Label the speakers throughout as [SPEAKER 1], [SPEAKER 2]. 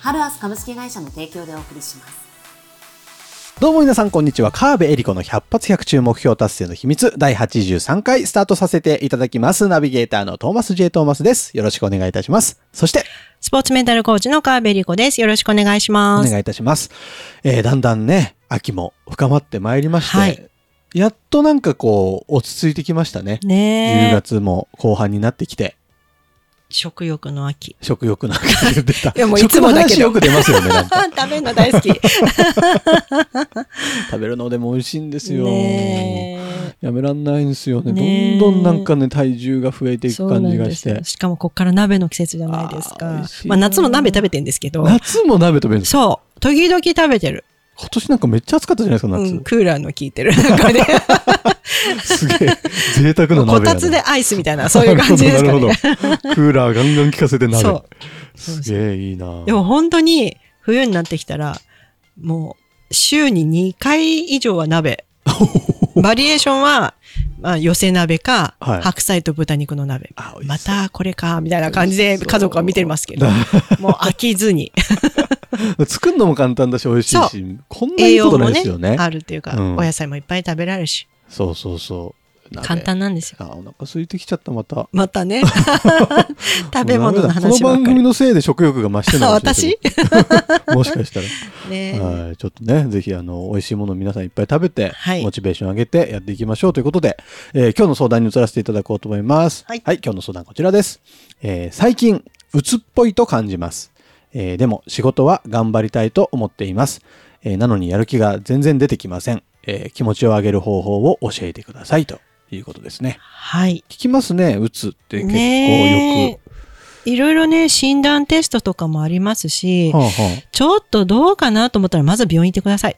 [SPEAKER 1] ハルアス株式会社の提供でお送りします
[SPEAKER 2] どうも皆さん、こんにちは。川辺恵理子の100発100中目標達成の秘密第83回スタートさせていただきます。ナビゲーターのトーマス J. トーマスです。よろしくお願いいたします。そして、
[SPEAKER 3] スポーツメンタルコーチの川辺理子です。よろしくお願いし
[SPEAKER 2] お
[SPEAKER 3] ます。
[SPEAKER 2] 願いいたします。えー、だんだんね、秋も深まってまいりまして、
[SPEAKER 3] はい
[SPEAKER 2] やっとなんかこう、落ち着いてきましたね。10
[SPEAKER 3] ねえ。
[SPEAKER 2] 月も後半になってきて、
[SPEAKER 3] 食欲の秋。
[SPEAKER 2] 食欲なんか出た。
[SPEAKER 3] いやもういつもだけど
[SPEAKER 2] 食の話よく出ますよね。
[SPEAKER 3] 食べるの大好き。
[SPEAKER 2] 食べるのでも美味しいんですよ。
[SPEAKER 3] ね
[SPEAKER 2] やめらんないんですよね。どんどんなんかね、体重が増えてい
[SPEAKER 3] え。
[SPEAKER 2] く感じがして。
[SPEAKER 3] しかもこっから鍋の季節じゃないですかまあ夏も鍋食べてんですけど。
[SPEAKER 2] 夏も鍋食べるんです
[SPEAKER 3] そう。時々食べてる。
[SPEAKER 2] 今年なんかめっちゃ暑かったじゃないですか、夏。
[SPEAKER 3] うん、クーラーの効いてる。なんかね、
[SPEAKER 2] すげえ、贅沢な鍋
[SPEAKER 3] こたつでアイスみたいな、そういう感じですかね。
[SPEAKER 2] なるほど。クーラーガンガン効かせて鍋。
[SPEAKER 3] そう。
[SPEAKER 2] すげえいいな
[SPEAKER 3] でも本当に冬になってきたら、もう週に2回以上は鍋。バリエーションは、まあ、寄せ鍋か、
[SPEAKER 2] はい
[SPEAKER 3] 白菜と豚肉の鍋。またこれか、みたいな感じで家族は見てますけど、もう飽きずに、
[SPEAKER 2] 作るのも簡単だし美味しい
[SPEAKER 3] そ
[SPEAKER 2] し、こんないいことないですよね。
[SPEAKER 3] あるっていうか、
[SPEAKER 2] うん
[SPEAKER 3] お野菜もいっぱい食べられるし、
[SPEAKER 2] そうそうそう。鍋
[SPEAKER 3] 簡単なんですよ。
[SPEAKER 2] あ、お腹空いてきちゃった、また。
[SPEAKER 3] またね、食べ物の
[SPEAKER 2] この
[SPEAKER 3] 話ばっかり。
[SPEAKER 2] 番組のせいで食欲が増してるのかもしれないけど もしかしたら。
[SPEAKER 3] ね
[SPEAKER 2] はい、ちょっとね、ぜひ、あの、美味しいものを皆さんいっぱい食べて、
[SPEAKER 3] はい
[SPEAKER 2] モチベーション上げてやっていきましょうということで、えー今日の相談に移らせていただこうと思います。
[SPEAKER 3] はい
[SPEAKER 2] 今日の相談こちらです。えー最近、鬱っぽいと感じます。えーでも、仕事は頑張りたいと思っています。えーなのにやる気が全然出てきません。えー気持ちを上げる方法を教えてくださいということですね。
[SPEAKER 3] はい。
[SPEAKER 2] 聞きますね、鬱って結構
[SPEAKER 3] ね
[SPEAKER 2] よ
[SPEAKER 3] えいろいろね、診断テストとかもありますし
[SPEAKER 2] く。、はあは
[SPEAKER 3] ちょっとどうかなと思ったら、まず病院行ってください。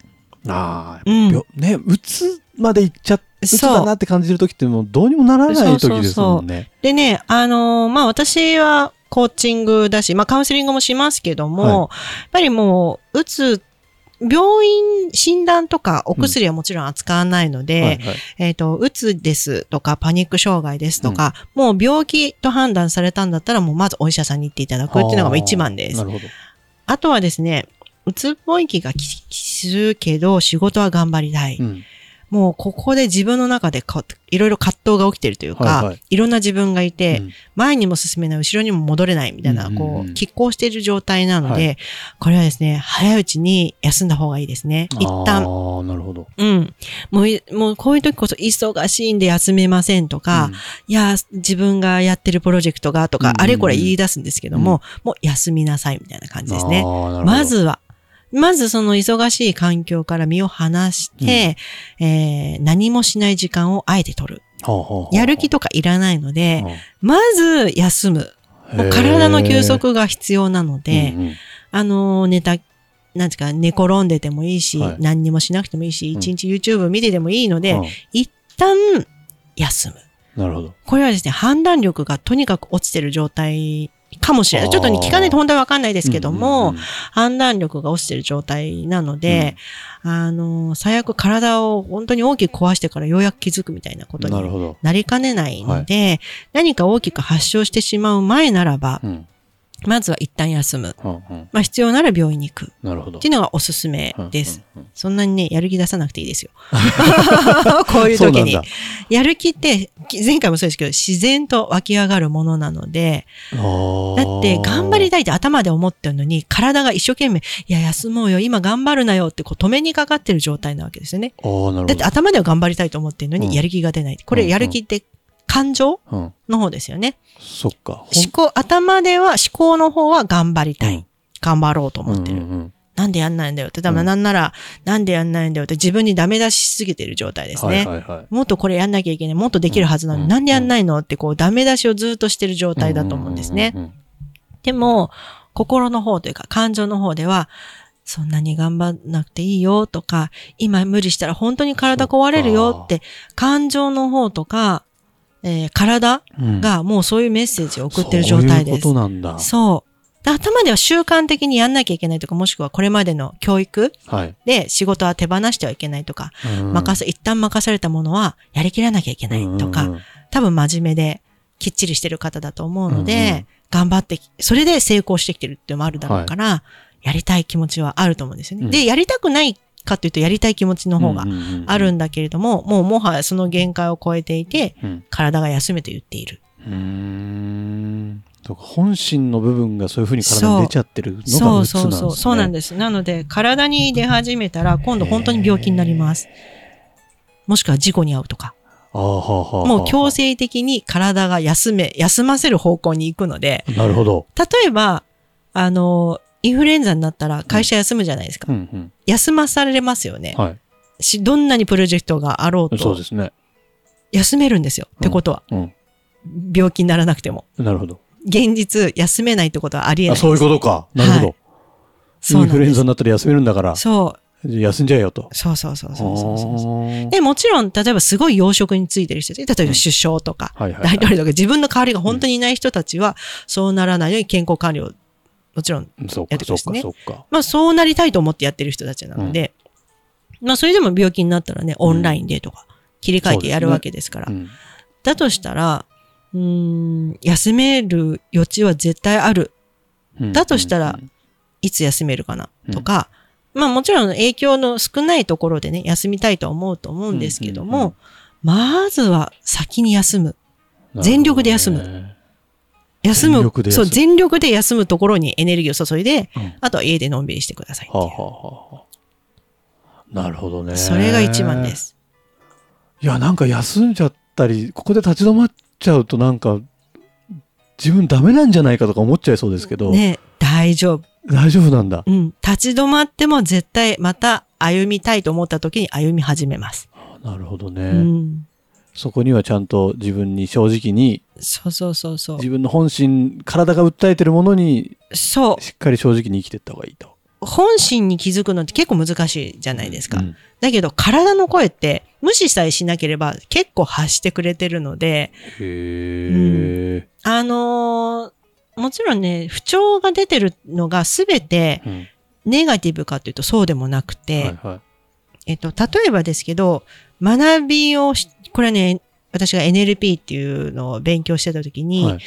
[SPEAKER 2] あ、ああ、
[SPEAKER 3] うん
[SPEAKER 2] よね、鬱まで行っちゃって、
[SPEAKER 3] う
[SPEAKER 2] だなって感じる時ってもうどうにもならない時ですもんね。
[SPEAKER 3] でね、あのーまあ、私はコーチングだし、まあ、カウンセリングもしますけども、
[SPEAKER 2] はい
[SPEAKER 3] やっぱりもう、うつ、病院診断とかお薬はもちろん扱わないので、
[SPEAKER 2] はいはい
[SPEAKER 3] えっ、と、うつですとか、パニック障害ですとか、もう病気と判断されたんだったら、もうまずお医者さんに行っていただくっていうのがまあ一番です。あとはですね、うつっぽい気がきするけど、仕事は頑張りたい。
[SPEAKER 2] うん。
[SPEAKER 3] もうここで自分の中でかいろいろ葛藤が起きてるというか、
[SPEAKER 2] はいいはい
[SPEAKER 3] ろんな自分がいて、
[SPEAKER 2] うん
[SPEAKER 3] 前にも進めない、後ろにも戻れないみたいな、
[SPEAKER 2] うんうんうん
[SPEAKER 3] こう、拮抗している状態なので、
[SPEAKER 2] は
[SPEAKER 3] これはですね、早いうちに休んだ方がいいですね。一
[SPEAKER 2] あ
[SPEAKER 3] 旦。
[SPEAKER 2] あ、なるほど。
[SPEAKER 3] うん。もうい、もうこういう時こそ忙しいんで休めませんとか、
[SPEAKER 2] うん
[SPEAKER 3] いや、自分がやってるプロジェクトがとか、
[SPEAKER 2] うんうんうん
[SPEAKER 3] あれこれ言い出すんですけども、もう休みなさいみたいな感じですね
[SPEAKER 2] あ。ーなるほど
[SPEAKER 3] まずは、まずその忙しい環境から身を離して、えー何もしない時間をあえて取る。
[SPEAKER 2] はあはあはあ
[SPEAKER 3] やる気とかいらないので、
[SPEAKER 2] うん。
[SPEAKER 3] まず休む。もう体の休息が必要なので、
[SPEAKER 2] うんうん
[SPEAKER 3] あのー、寝た、なんですか、寝転んでてもいいし、
[SPEAKER 2] はい。
[SPEAKER 3] 何にもしなくてもいいし、
[SPEAKER 2] うん。
[SPEAKER 3] 一日 YouTube 見ててもいいので、
[SPEAKER 2] うん。
[SPEAKER 3] 一旦休む。
[SPEAKER 2] なるほど。
[SPEAKER 3] これはですね、判断力がとにかく落ちてる状態かもしれない。ちょっとね、聞かないと本当はわかんないですけども、
[SPEAKER 2] うんうんうん
[SPEAKER 3] 判断力が落ちてる状態なので、あの、最悪体を本当に大きく壊してからようやく気づくみたいなことに
[SPEAKER 2] な
[SPEAKER 3] りかねないので、何か大きく発症してしまう前ならば、
[SPEAKER 2] うん
[SPEAKER 3] まずは一旦休む。
[SPEAKER 2] うんうん
[SPEAKER 3] まあ必要なら病院に行く。
[SPEAKER 2] なるほど
[SPEAKER 3] っていうのがおすすめです。
[SPEAKER 2] うんうん
[SPEAKER 3] そんなにね、やる気出さなくていいですよ。こういう時に。やる気って、前回もそうですけど、自然と湧き上がるものなので、だって頑張りたいって頭で思ってるのに、体が一生懸命、いや、休もうよ、今頑張るなよってこう止めにかかってる状態なわけですよね。だって頭では頑張りたいと思ってるの
[SPEAKER 2] うん
[SPEAKER 3] に、やる気が出ない。これ、
[SPEAKER 2] うん
[SPEAKER 3] やる気って感情
[SPEAKER 2] うん。
[SPEAKER 3] の方ですよね。
[SPEAKER 2] そっか。
[SPEAKER 3] 思考、頭では、思考の方は頑張りたい。
[SPEAKER 2] うん
[SPEAKER 3] 頑張ろうと思ってる。
[SPEAKER 2] うんうんうん
[SPEAKER 3] なんでやんないんだよって、多分
[SPEAKER 2] うん
[SPEAKER 3] なんなら、なんでやんないんだよって自分にダメ出ししすぎてる状態ですね。
[SPEAKER 2] はいはいはい。
[SPEAKER 3] もっとこれやんなきゃいけない、もっとできるはずなのに、
[SPEAKER 2] うん
[SPEAKER 3] なんでやんないのってこうダメ出しをずっとしてる状態だと思うんですね。
[SPEAKER 2] うんうんうん
[SPEAKER 3] でも、心の方というか感情の方では、そんなに頑張んなくていいよとか、今無理したら本当に体壊れるよって、感情の方とか、えー体
[SPEAKER 2] うん
[SPEAKER 3] がもうそういうメッセージを送ってる状態です。
[SPEAKER 2] そういうことなんだ。
[SPEAKER 3] そう。で頭では習慣的にやんなきゃいけないとか、もしくはこれまでの教育
[SPEAKER 2] はい。
[SPEAKER 3] で仕事は手放してはいけないとか、
[SPEAKER 2] うん
[SPEAKER 3] 任せ、一旦任されたものはやりきらなきゃいけないとか、
[SPEAKER 2] うんうん
[SPEAKER 3] 多分真面目できっちりしてる方だと思うので、
[SPEAKER 2] うんうん
[SPEAKER 3] 頑張ってき、それで成功してきてるっていうのもあるだろうから、やりたい気持ちはあると思うんですよね。
[SPEAKER 2] うん
[SPEAKER 3] で、やりたくないかというと、やりたい気持ちの方があるんだけれども、もうもはやその限界を超えていて、
[SPEAKER 2] うん
[SPEAKER 3] 体が休めと言っている。
[SPEAKER 2] うーん。本心の部分がそういうふうに体に出ちゃってるのが
[SPEAKER 3] そう
[SPEAKER 2] うつなんですね。
[SPEAKER 3] そうそう。そうなんです。なので、体に出始めたら、今度本当に病気になります。もしくは事故に遭うとか。もう強制的に体が休め、休ませる方向に行くので、
[SPEAKER 2] なるほど。
[SPEAKER 3] 例えば、あの、インフルエンザになったら会社休むじゃないですか。
[SPEAKER 2] うんうん。
[SPEAKER 3] 休まされますよね。
[SPEAKER 2] はい。
[SPEAKER 3] し、どんなにプロジェクトがあろうと
[SPEAKER 2] そうで、すね。
[SPEAKER 3] 休めるんですよ。ってことは、
[SPEAKER 2] うん。
[SPEAKER 3] 病気にならなくても。
[SPEAKER 2] なるほど。
[SPEAKER 3] 現実、休めないってことはありえな
[SPEAKER 2] あ、
[SPEAKER 3] い。
[SPEAKER 2] そういうことか。なるほど。
[SPEAKER 3] はい
[SPEAKER 2] インフルエン。ザになったら休めるんだから、
[SPEAKER 3] そう。
[SPEAKER 2] 休んじゃえよと。
[SPEAKER 3] そうそうそうそうそうそうで、もちろん、例えばすごい養殖についてる人たち、例えば首相とか、大統領とか自分の代わりが本当にいない人たちは、そうならないように健康管理を、もちろん、
[SPEAKER 2] そうか
[SPEAKER 3] やって、く
[SPEAKER 2] そうか、
[SPEAKER 3] れてね
[SPEAKER 2] そうか。
[SPEAKER 3] まあそうなりたいと思ってやってる人たちなので、まあそれでも病気になったらね、オンラインでとか、切り替えてやるわけですから。
[SPEAKER 2] うん。
[SPEAKER 3] だとしたら、うーん、休める余地は絶対ある。
[SPEAKER 2] うん。
[SPEAKER 3] だとしたら
[SPEAKER 2] うん
[SPEAKER 3] いつ休めるかな？とか、まあもちろん影響の少ないところでね、休みたいとは思うと思うんですけども、
[SPEAKER 2] うんうんうん。
[SPEAKER 3] まずは先に休む。全力で休む休む
[SPEAKER 2] 全力で休む
[SPEAKER 3] そう、全力で休むところにエネルギーを注いで、
[SPEAKER 2] うん
[SPEAKER 3] あとは家でのんびりしてください
[SPEAKER 2] はあ、はあなるほどね。
[SPEAKER 3] それが一番で。す。
[SPEAKER 2] いや、なんか休んじゃったり、ここで立ち止まっちゃうとなんか、自分ダメなんじゃないかとか思っちゃいそうですけど、
[SPEAKER 3] ね、大丈夫。
[SPEAKER 2] 大丈夫なんだ。
[SPEAKER 3] うん。立ち止まっても絶対また歩みたいと思った時に歩み始めます。
[SPEAKER 2] なるほど
[SPEAKER 3] う
[SPEAKER 2] ね。
[SPEAKER 3] ん。
[SPEAKER 2] そこにはちゃんと自分に正直に、
[SPEAKER 3] そうそうそうそう。
[SPEAKER 2] 自分の本心、体が訴えてるものに、
[SPEAKER 3] そう。
[SPEAKER 2] しっかり正直に生きていった方がいいと。
[SPEAKER 3] 本心に気づくのって結構難しいじゃないですか。
[SPEAKER 2] うん
[SPEAKER 3] だけど体の声って無視さえしなければ結構発してくれてるので、
[SPEAKER 2] へえ。
[SPEAKER 3] あのーもちろんね、不調が出てるのが全て
[SPEAKER 2] うん
[SPEAKER 3] ネガティブかというとそうでもなくて、
[SPEAKER 2] はいはい。
[SPEAKER 3] えっと、例えばですけど、学びをし、これはね、私が NLP っていうのを勉強してた時に、
[SPEAKER 2] はい。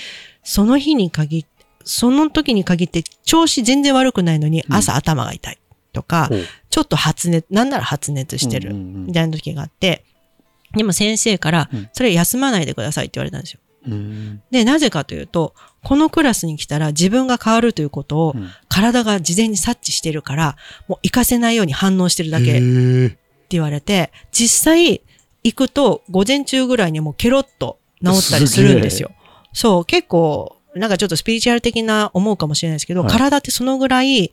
[SPEAKER 3] その日に限って、その時に限って調子全然悪くないのに
[SPEAKER 2] うん。
[SPEAKER 3] 朝頭が痛い。とか、
[SPEAKER 2] ほう。
[SPEAKER 3] ちょっと発熱、なんなら発熱してる。みたいな時があって、でも先生から
[SPEAKER 2] うん、
[SPEAKER 3] それ休まないでくださいって言われたんですよ。
[SPEAKER 2] うん。
[SPEAKER 3] で、なぜかというと、このクラスに来たら自分が変わるということを
[SPEAKER 2] うん。
[SPEAKER 3] 体が事前に察知してるから、もう行かせないように反応してるだけ
[SPEAKER 2] へ
[SPEAKER 3] って
[SPEAKER 2] ー
[SPEAKER 3] 言われて、実際行くと午前中ぐらいにもうケロッと治ったりするんですよ。そう、結構、なんかちょっとスピリチュアル的な思うかもしれないですけど、
[SPEAKER 2] はい。
[SPEAKER 3] 体ってそのぐらい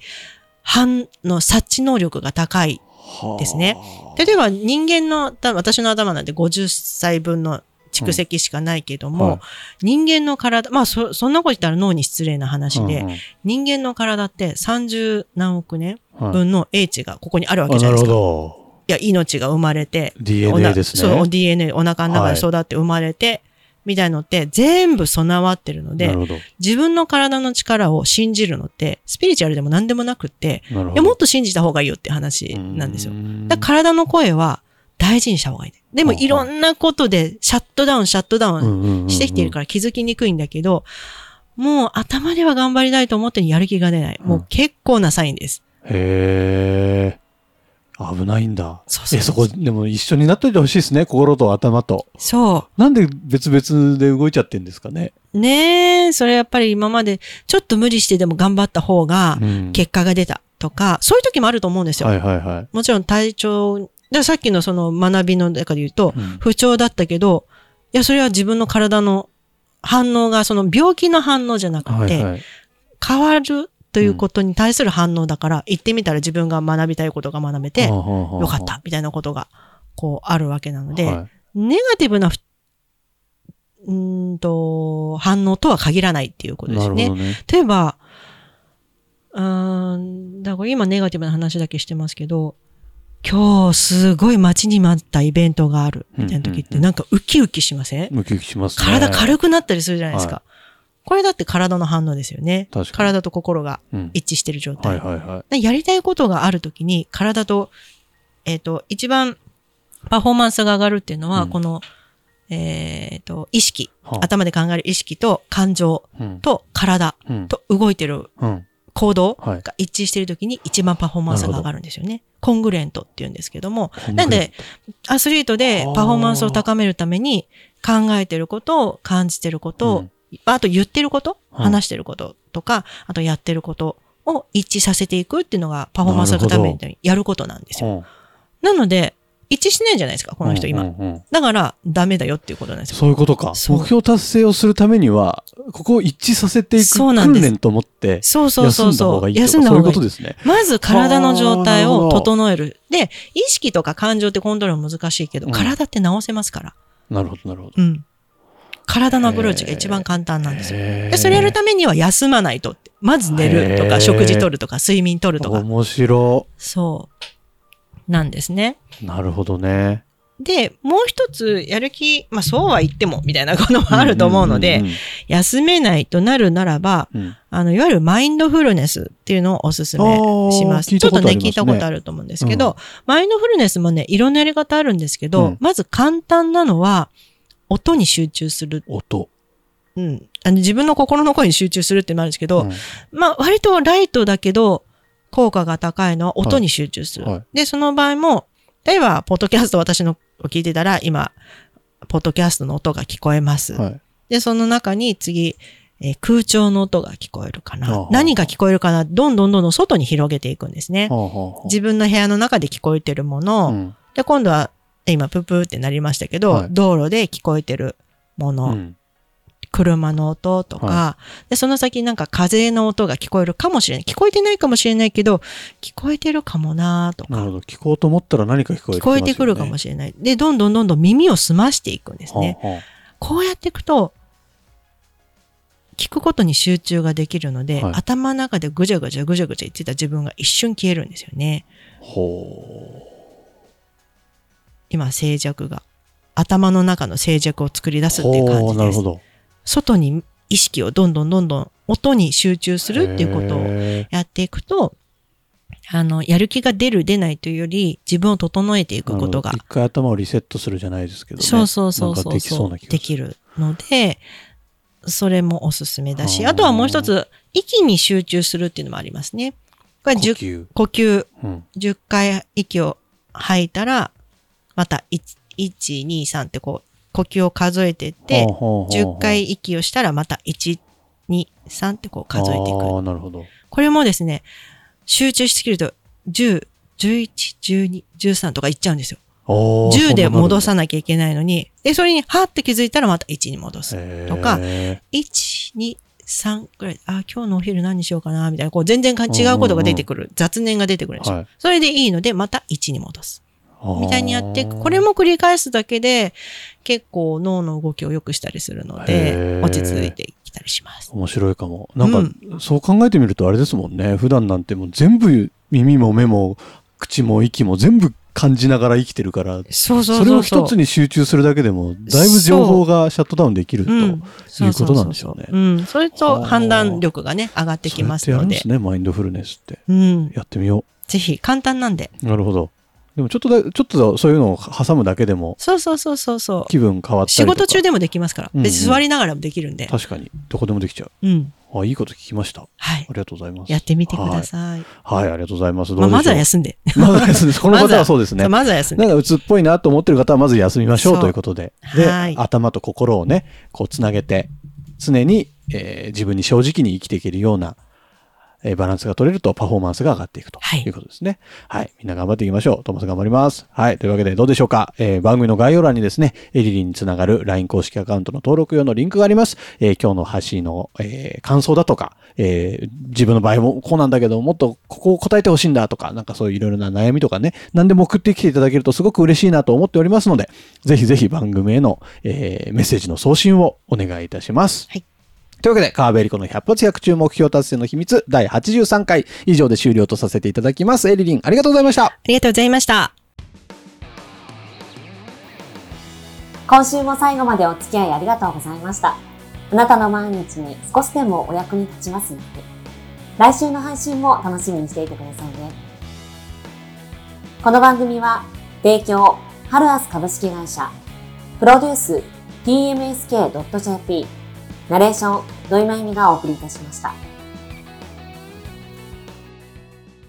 [SPEAKER 3] 反の察知能力が高い
[SPEAKER 2] はあ
[SPEAKER 3] ですね。例えば人間の、た私の頭なんて50歳分の蓄積しかないけども、
[SPEAKER 2] はい。
[SPEAKER 3] 人間の体、まあそ、そんなこと言ったら脳に失礼な話で、
[SPEAKER 2] うんうん。
[SPEAKER 3] 人間の体って30何億年
[SPEAKER 2] はい。
[SPEAKER 3] 分の英知がここにあるわけじゃなですか。
[SPEAKER 2] ほど。
[SPEAKER 3] いや、命が生まれて、お
[SPEAKER 2] DNA
[SPEAKER 3] な
[SPEAKER 2] ですね。
[SPEAKER 3] そう、DNA、お腹の中で育って生まれて、みたいのって全部備わってるので。自分の体の力を信じるのって、スピリチュアルでも何でもなくって、もっと信じた方がいいよって話なんですよ。
[SPEAKER 2] よ
[SPEAKER 3] だ体の声は大事にした方がいい。でも
[SPEAKER 2] はあ
[SPEAKER 3] いろんなことでシャットダウン、シャットダウンしてきてる
[SPEAKER 2] か
[SPEAKER 3] から気づきにくいんだけど、もう頭では頑張りたいと思ってやる気が出ない。もう結構なサインです。
[SPEAKER 2] ら。へえ。危ないんだ。
[SPEAKER 3] そうそう
[SPEAKER 2] え、そこ、でも一緒になっといてほしいですね。心と頭と。
[SPEAKER 3] そ
[SPEAKER 2] なんで別々で動いちゃってんですかね？
[SPEAKER 3] う。ねえ、それやっぱり今までちょっと無理してでも頑張った方が
[SPEAKER 2] うん
[SPEAKER 3] 結果が出たとか、そういう時もあると思うんですよ。
[SPEAKER 2] はいはいはい。
[SPEAKER 3] もちろん体調、だからさっきのその学びの中で言うと、
[SPEAKER 2] うん
[SPEAKER 3] 不調だったけど、いや、それは自分の体の反応が、その病気の反応じゃなくて、
[SPEAKER 2] はいはい。
[SPEAKER 3] 変わるということに対する反応だから、行ってみたら自分が学びたいことが学べて、よ
[SPEAKER 2] よ
[SPEAKER 3] かった、みたいなことが、こう、あるわけなので、
[SPEAKER 2] は
[SPEAKER 3] ネガティブなふ、うーんと、反応とは限らないっていうこ
[SPEAKER 2] い、
[SPEAKER 3] とですね。
[SPEAKER 2] ね。
[SPEAKER 3] 例えば、うーん、だから今ネガティブな話だけしてますけど、今日すごい待ちに待ったイベントがあるみたいな時ってなんかウキウキしません、
[SPEAKER 2] ムキムキしますね。
[SPEAKER 3] 体軽くなったりするじゃないですか。
[SPEAKER 2] は
[SPEAKER 3] これだって体の反応ですよね。体と心が
[SPEAKER 2] うん
[SPEAKER 3] 一致してる状
[SPEAKER 2] は
[SPEAKER 3] 態。
[SPEAKER 2] いはいは
[SPEAKER 3] でやりたいことがあるときに体と、えっ、と、一番パフォーマンスが上がるっていうのは、
[SPEAKER 2] うん
[SPEAKER 3] この、えっ、と、意識、
[SPEAKER 2] はあ
[SPEAKER 3] 頭で考える意識と感情
[SPEAKER 2] い。うん。
[SPEAKER 3] と体
[SPEAKER 2] うん。
[SPEAKER 3] と動いてる
[SPEAKER 2] うん。
[SPEAKER 3] 行動
[SPEAKER 2] はい
[SPEAKER 3] が一致しているときに一番パフォーマンスが上がるんですよね。コングレントって言うんですけども。なんで、アスリートでパフォーマンスを高めるために考えてることを感じてることを、
[SPEAKER 2] うん
[SPEAKER 3] あと言ってること、
[SPEAKER 2] うん
[SPEAKER 3] 話してることとか、あとやってることを一致させていくっていうのがパフォーマンスのためにやることなんですよ。
[SPEAKER 2] うん
[SPEAKER 3] なので、一致しないじゃないですか、この人今。
[SPEAKER 2] うんうんうん
[SPEAKER 3] だから、ダメだよっていうことなんですよ。
[SPEAKER 2] そういうことか。目標達成をするためには、ここを一致させていく
[SPEAKER 3] そうなんです
[SPEAKER 2] 訓練と思って、
[SPEAKER 3] そうそうそうそう。
[SPEAKER 2] 休んだ方がいいそういう。ことですね。
[SPEAKER 3] まず体の状態を整える。で、意識とか感情ってコントロール難しいけど、
[SPEAKER 2] うん
[SPEAKER 3] 体って直せますから。
[SPEAKER 2] なるほど、なるほど。
[SPEAKER 3] うん。体のアプローチが一番簡単なんですよ。で、それやるためには休まないとって。まず寝るとか、食事取るとか、睡眠取るとか。
[SPEAKER 2] 面白
[SPEAKER 3] そう。なんですね。
[SPEAKER 2] い。なるほどね。
[SPEAKER 3] で、もう一つ、やる気、まあそうは言っても、みたいなこともあると思うので、
[SPEAKER 2] んんん
[SPEAKER 3] 休めないとなるならば、
[SPEAKER 2] うん
[SPEAKER 3] あの、いわゆるマインドフルネスっていうのをおすすめします。
[SPEAKER 2] あー聞い
[SPEAKER 3] ちょっとね、聞いたことあると思うんですけど、マインドフルネスもね、いろんなやり方あるんですけど、
[SPEAKER 2] うん
[SPEAKER 3] まず簡単なのは、音に集中する。
[SPEAKER 2] 音。
[SPEAKER 3] うん。あの自分の心の声に集中するってのもあるんですけど、
[SPEAKER 2] うん
[SPEAKER 3] まあ、割とライトだけど、効果が高いのは音に集中する。
[SPEAKER 2] はいはい
[SPEAKER 3] で、その場合も、例えば、ポッドキャスト私のを聞いてたら、今、ポッドキャストの音が聞こえます。
[SPEAKER 2] はい。
[SPEAKER 3] で、その中に次、えー空調の音が聞こえるかな。
[SPEAKER 2] はあはあ
[SPEAKER 3] 何が聞こえるかな、どんどんどんどん外に広げていくんですね。
[SPEAKER 2] はあはあはあ
[SPEAKER 3] 自分の部屋の中で聞こえてるもの、
[SPEAKER 2] うん
[SPEAKER 3] で、今度は、今、プープーってなりましたけど、
[SPEAKER 2] はい
[SPEAKER 3] 道路で聞こえてるもの、
[SPEAKER 2] うん
[SPEAKER 3] 車の音とか、
[SPEAKER 2] は
[SPEAKER 3] で、その先なんか風の音が聞こえるかもしれない。聞こえてないかもしれないけど、聞こえてるかもなとか、
[SPEAKER 2] なるほど。聞こうと思ったら何か聞こえて
[SPEAKER 3] 聞こえてくるかもしれない。で、どんどんどんどん耳を澄ましていくんですね。
[SPEAKER 2] はあはあ
[SPEAKER 3] こうやっていくと、聞くことに集中ができるので、
[SPEAKER 2] はい
[SPEAKER 3] 頭の中でぐじゃぐじゃぐじゃぐじゃ言ってた自分が一瞬消えるんですよね。
[SPEAKER 2] ほ
[SPEAKER 3] 今、静寂が。頭の中の静寂を作り出
[SPEAKER 2] う。
[SPEAKER 3] すっていう感じです。
[SPEAKER 2] なるほど。
[SPEAKER 3] 外に意識をどんどんどんどん音に集中するっていうことを
[SPEAKER 2] へ
[SPEAKER 3] やっていくと、あの、やる気が出る出ないというより、自分を整えてい
[SPEAKER 2] ー
[SPEAKER 3] くことが
[SPEAKER 2] 一回頭をリセットするじゃないですけどね。
[SPEAKER 3] そうそうそう
[SPEAKER 2] なんかでき
[SPEAKER 3] そう。できるので、それもおすすめだし、
[SPEAKER 2] はあ
[SPEAKER 3] あとはもう一つ、息に集中するっていうのもありますね。これ
[SPEAKER 2] 呼
[SPEAKER 3] 10
[SPEAKER 2] 吸。
[SPEAKER 3] 呼吸、
[SPEAKER 2] うん。
[SPEAKER 3] 10回息を吐いたら、また1、1 2、3ってこう、呼吸を数えてって、
[SPEAKER 2] ほうほうほうほう
[SPEAKER 3] 10回息をしたらまた1、2、3ってこう数えてい
[SPEAKER 2] あ
[SPEAKER 3] く。
[SPEAKER 2] あ、なるほど。
[SPEAKER 3] これもですね、集中しすぎると、10、11、12、13とかいっちゃうんですよ。
[SPEAKER 2] おー
[SPEAKER 3] 10で戻
[SPEAKER 2] そ
[SPEAKER 3] さなきゃいけないのに、で、それに、はーって気づいたらまた1に戻す。とか
[SPEAKER 2] へ
[SPEAKER 3] 1、2、3ぐらい、あ、今日のお昼何にしようかな、みたいな、こう全然か違うことが出てくる。雑念が出てくるんですよ。
[SPEAKER 2] はい
[SPEAKER 3] それでいいので、また1に戻す。
[SPEAKER 2] ー
[SPEAKER 3] みたいにやっていく。これ
[SPEAKER 2] も、
[SPEAKER 3] も繰り返すだけで、結構脳の動きを良くしたりするの
[SPEAKER 2] へ
[SPEAKER 3] で
[SPEAKER 2] ー、
[SPEAKER 3] 落ち着いてきたりします。
[SPEAKER 2] 面白いかも。なんか、
[SPEAKER 3] うん
[SPEAKER 2] そう考えてみるとあれですもんね。普段なんてもう全部耳も目も口も息も全部感じながら生きてるから、
[SPEAKER 3] そうそうそうそう。
[SPEAKER 2] それを一つに集中するだけでも、だいぶ情報がシャットダウンできると。
[SPEAKER 3] うん、
[SPEAKER 2] いうことなんでしょうね
[SPEAKER 3] うん。それと判断力がね、上がってきますので
[SPEAKER 2] そうです。ね、マインドフルネスって。
[SPEAKER 3] うん。
[SPEAKER 2] やってみよ
[SPEAKER 3] ぜひ、簡単なんで。
[SPEAKER 2] う。なるほど。でもちょっとだ、ちょっとそういうのを挟むだけでも
[SPEAKER 3] そうそうそうそうそう。
[SPEAKER 2] 気分変わったり
[SPEAKER 3] 仕
[SPEAKER 2] とか。
[SPEAKER 3] 事中でもできますから。
[SPEAKER 2] うんうん
[SPEAKER 3] 別に座りながらもできるんで。
[SPEAKER 2] 確かに。どこでもできちゃう。
[SPEAKER 3] うん。
[SPEAKER 2] あ、いいこと聞きました。あ
[SPEAKER 3] はい。
[SPEAKER 2] りがとうございます。
[SPEAKER 3] やってみてください。
[SPEAKER 2] はい。はい、ありがとうございます。どう
[SPEAKER 3] まあ、まずは休んで。
[SPEAKER 2] まずは休んで。この方はそうですね。
[SPEAKER 3] まずは休んで。
[SPEAKER 2] なんか鬱っぽいなと思ってる方はまず休みましょ
[SPEAKER 3] う
[SPEAKER 2] ということで。で、
[SPEAKER 3] はい
[SPEAKER 2] 頭と心をね、こうつなげて、常に、えー自分に正直に生きていけるような、えーバランスが取れるとパフォーマンスが上がっていくと
[SPEAKER 3] はい
[SPEAKER 2] いうことですね。はい。みんな頑張っていきましょう。トーマス頑張ります。はい。というわけでどうでしょうか？えー番組の概要欄にですね、エリリンにつながる LINE 公式アカウントの登録用のリンクがあります。えー今日の発信の、えー感想だとか、えー自分の場合もこうなんだけど、もっとここを答えてほしいんだとか、なんかそういういろいろな悩みとかね、何でも送ってきていただけるとすごく嬉しいなと思っておりますので、ぜひぜひ番組への、えーメッセージの送信をお願いいたします。
[SPEAKER 3] はい
[SPEAKER 2] というわけで、川辺理子の100発100中目標達成の秘密第83回以上で終了とさせていただきます。エリリン、ありがとうございました。
[SPEAKER 3] ありがとうございました。
[SPEAKER 1] 今週も最後までお付き合いありがとうございました。あなたの毎日に少しでもお役に立ちますように。来週の配信も楽しみにしていてくださいね。この番組は、提供、ハルアス株式会社、プロデュース、tmsk.jp、ナレーション、土井まゆみがお送りいたしました。